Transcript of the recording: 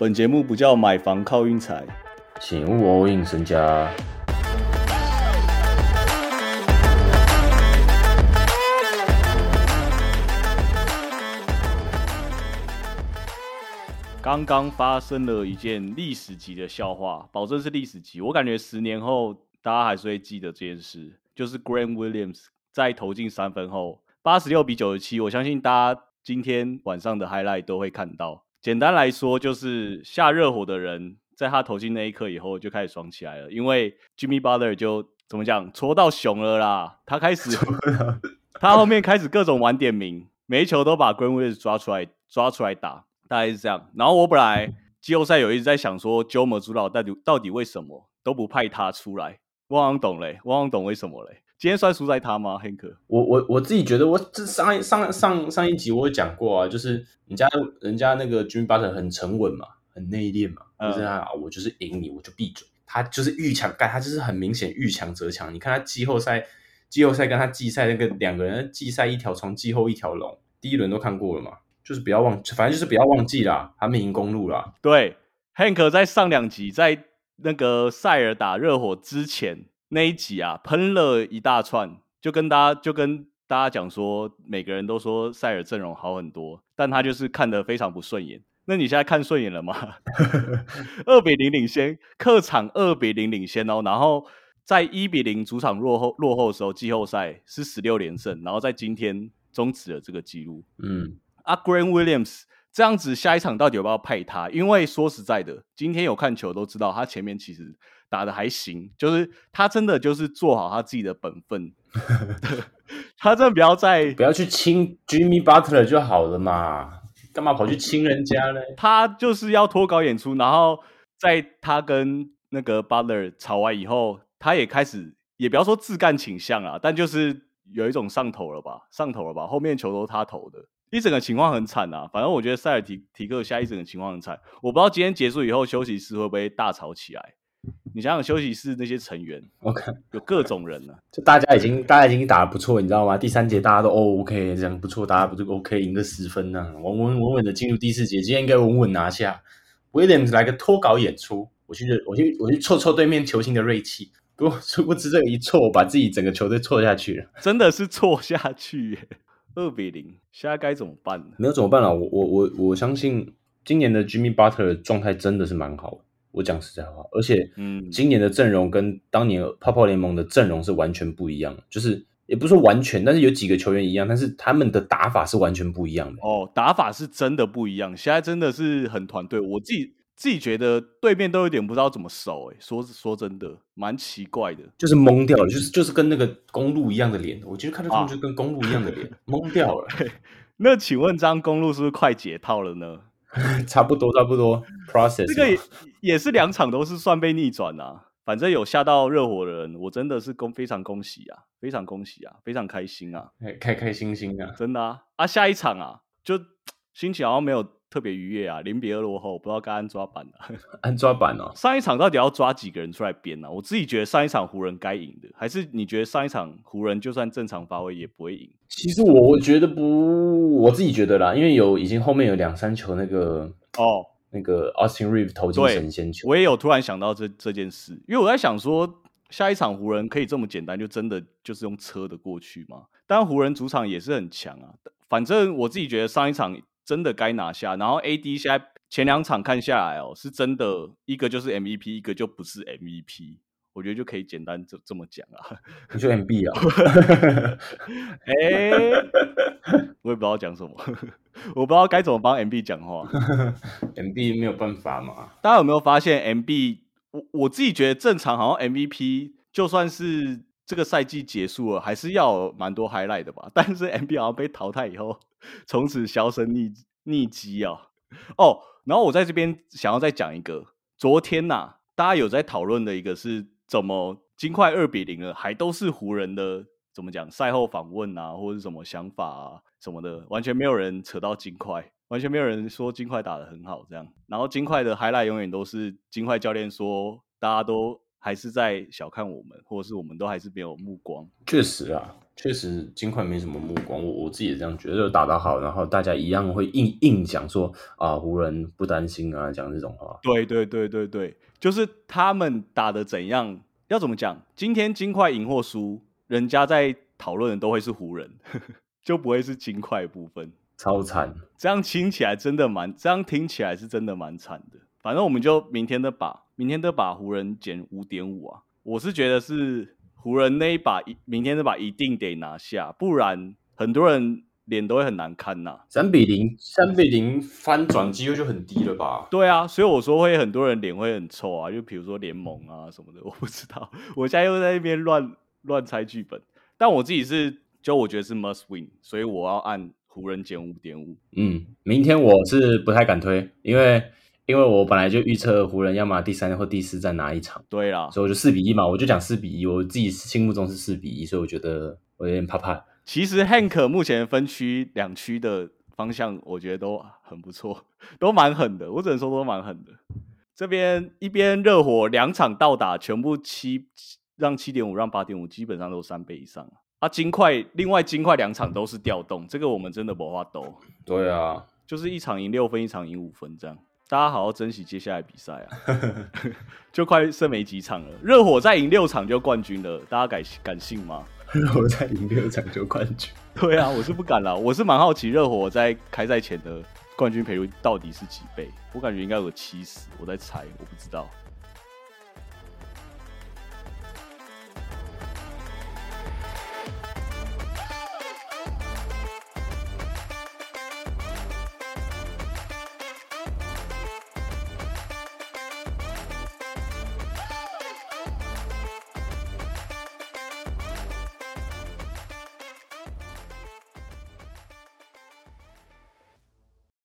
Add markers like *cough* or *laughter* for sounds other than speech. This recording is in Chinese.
本节目不叫买房靠运财，请勿 all in 身家。刚刚发生了一件历史级的笑话，保证是历史级。我感觉十年后大家还是会记得这件事，就是 Grant Williams 在投进三分后，八十六比九十七。我相信大家今天晚上的 highlight 都会看到。简单来说，就是下热火的人在他投进那一刻以后就开始爽起来了，因为 Jimmy Butler 就怎么讲，戳到熊了啦。他开始，他后面开始各种玩点名，每一球都把 Grant Williams 抓出来，抓出来打，大概是这样。然后我本来季后赛有一直在想说，Joe m 主导到底到底为什么都不派他出来？汪汪懂嘞，汪汪懂为什么嘞？今天算输在他吗？Hank，我我我自己觉得，我这上一上上上一集我有讲过啊，就是人家人家那个 Jimmy Butler 很沉稳嘛，很内敛嘛，就是他我就是赢你，我就闭嘴。他就是遇强干，他就是很明显遇强则强。你看他季后赛季后赛跟他季赛那个两个人季赛一条虫，季后一条龙，第一轮都看过了嘛，就是不要忘，反正就是不要忘记啦，他们赢公路啦。对，Hank 在上两集在那个塞尔打热火之前。那一集啊，喷了一大串，就跟大家就跟大家讲说，每个人都说塞尔阵容好很多，但他就是看得非常不顺眼。那你现在看顺眼了吗？*laughs* 二比零领先，客场二比零领先哦，然后在一比零主场落后落后的时候，季后赛是十六连胜，然后在今天终止了这个记录。嗯，阿 Grant Williams 这样子，下一场到底要不要派他？因为说实在的，今天有看球都知道，他前面其实。打的还行，就是他真的就是做好他自己的本分，*laughs* 他真的不要再不要去亲 Jimmy Butler 就好了嘛，干嘛跑去亲人家呢？他就是要脱稿演出，然后在他跟那个 Butler 吵完以后，他也开始也不要说自干倾向啊，但就是有一种上头了吧，上头了吧，后面球都是他投的，一整个情况很惨啊。反正我觉得塞尔提提克下一整个情况很惨，我不知道今天结束以后休息室会不会大吵起来。你想想休息室那些成员，*laughs* OK，有各种人呢。*laughs* 就大家已经，大家已经打的不错，你知道吗？第三节大家都 OK，这样不错，大家不就 OK，赢个十分呢？稳稳稳稳的进入第四节，今天应该稳稳拿下。Williams 来个脱稿演出，我去，我去，我去挫挫对面球星的锐气。不过，殊不知这一挫，把自己整个球队挫下去了，真的是挫下去。二比零，现在该怎么办呢？没有怎么办了，我我我我相信今年的 Jimmy Butler 状态真的是蛮好的。我讲实在话，而且，嗯，今年的阵容跟当年泡泡联盟的阵容是完全不一样的，就是也不是说完全，但是有几个球员一样，但是他们的打法是完全不一样的。哦，打法是真的不一样，现在真的是很团队。我自己自己觉得对面都有点不知道怎么守，哎，说说真的，蛮奇怪的，就是懵掉了，就是就是跟那个公路一样的脸，我觉得看到他们就跟公路一样的脸，懵掉了。*laughs* 那请问这张公路是不是快解套了呢？*laughs* 差不多，差不多。*laughs* Process 这个也也是两场都是算被逆转啊。反正有吓到热火的人，我真的是恭非常恭喜啊，非常恭喜啊，非常开心啊，开开心心啊，真的啊啊！下一场啊，就 *tsk* 心情好像没有。特别愉悦啊！零比二落后，不知道该安抓板了。*laughs* 安抓板哦。上一场到底要抓几个人出来编呢？我自己觉得上一场湖人该赢的，还是你觉得上一场湖人就算正常发挥也不会赢？其实我觉得不，我自己觉得啦，因为有已经后面有两三球那个哦，那个 Austin Reeve 投进神仙球，我也有突然想到这这件事，因为我在想说，下一场湖人可以这么简单就真的就是用车的过去吗？但湖人主场也是很强啊，反正我自己觉得上一场。真的该拿下，然后 AD 现在前两场看下来哦，是真的一个就是 MVP，一个就不是 MVP，我觉得就可以简单这这么讲啊。*laughs* 你就 MB 啊？哎，我也不知道讲什么，我不知道该怎么帮 MB 讲话。*laughs* MB 没有办法嘛？大家有没有发现 MB？我我自己觉得正常，好像 MVP 就算是这个赛季结束了，还是要蛮多 highlight 的吧？*laughs* 但是 MB 好像被淘汰以后。*laughs* 从此销声匿匿迹啊！哦，然后我在这边想要再讲一个，昨天呐，大家有在讨论的一个是怎么金块二比零了，还都是湖人的，怎么讲赛后访问啊，或者是什么想法啊什么的，完全没有人扯到金块，完全没有人说金块打的很好这样。然后金块的 highlight 永远都是金块教练说，大家都还是在小看我们，或者是我们都还是没有目光。确实啊，确实金块没什么目光，我我自己也这样觉得，就打得好，然后大家一样会硬硬讲说啊，湖人不担心啊，讲这种话。对对对对对，就是他们打的怎样，要怎么讲？今天金块赢或输，人家在讨论的都会是湖人，*laughs* 就不会是金块部分。超惨，这样听起来真的蛮，这样听起来是真的蛮惨的。反正我们就明天的把，明天的把湖人减五点五啊。我是觉得是湖人那一把，明天的把一定得拿下，不然很多人脸都会很难看呐。三比零，三比零翻转机会就很低了吧？对啊，所以我说会很多人脸会很臭啊，就比如说联盟啊什么的，*laughs* 我不知道。我现在又在那边乱乱猜剧本，但我自己是，就我觉得是 must win，所以我要按。湖人减五点五，嗯，明天我是不太敢推，因为因为我本来就预测湖人要么第三或第四再拿一场，对啦，所以我就四比一嘛，我就讲四比一，我自己心目中是四比一，所以我觉得我有点怕怕。其实 Hank 目前分区两区的方向，我觉得都很不错，*laughs* 都蛮狠的，我只能说都蛮狠的。这边一边热火两场到打，全部七让七点五，让八点五，基本上都三倍以上。啊，金块另外金块两场都是调动，这个我们真的不话抖。对啊，就是一场赢六分，一场赢五分这样。大家好好珍惜接下来比赛啊，*laughs* 就快剩没几场了。热火再赢六场就冠军了，大家敢敢信吗？热火再赢六场就冠军？对啊，我是不敢了。我是蛮好奇热火在开赛前的冠军赔率到底是几倍？我感觉应该有七十，我在猜，我不知道。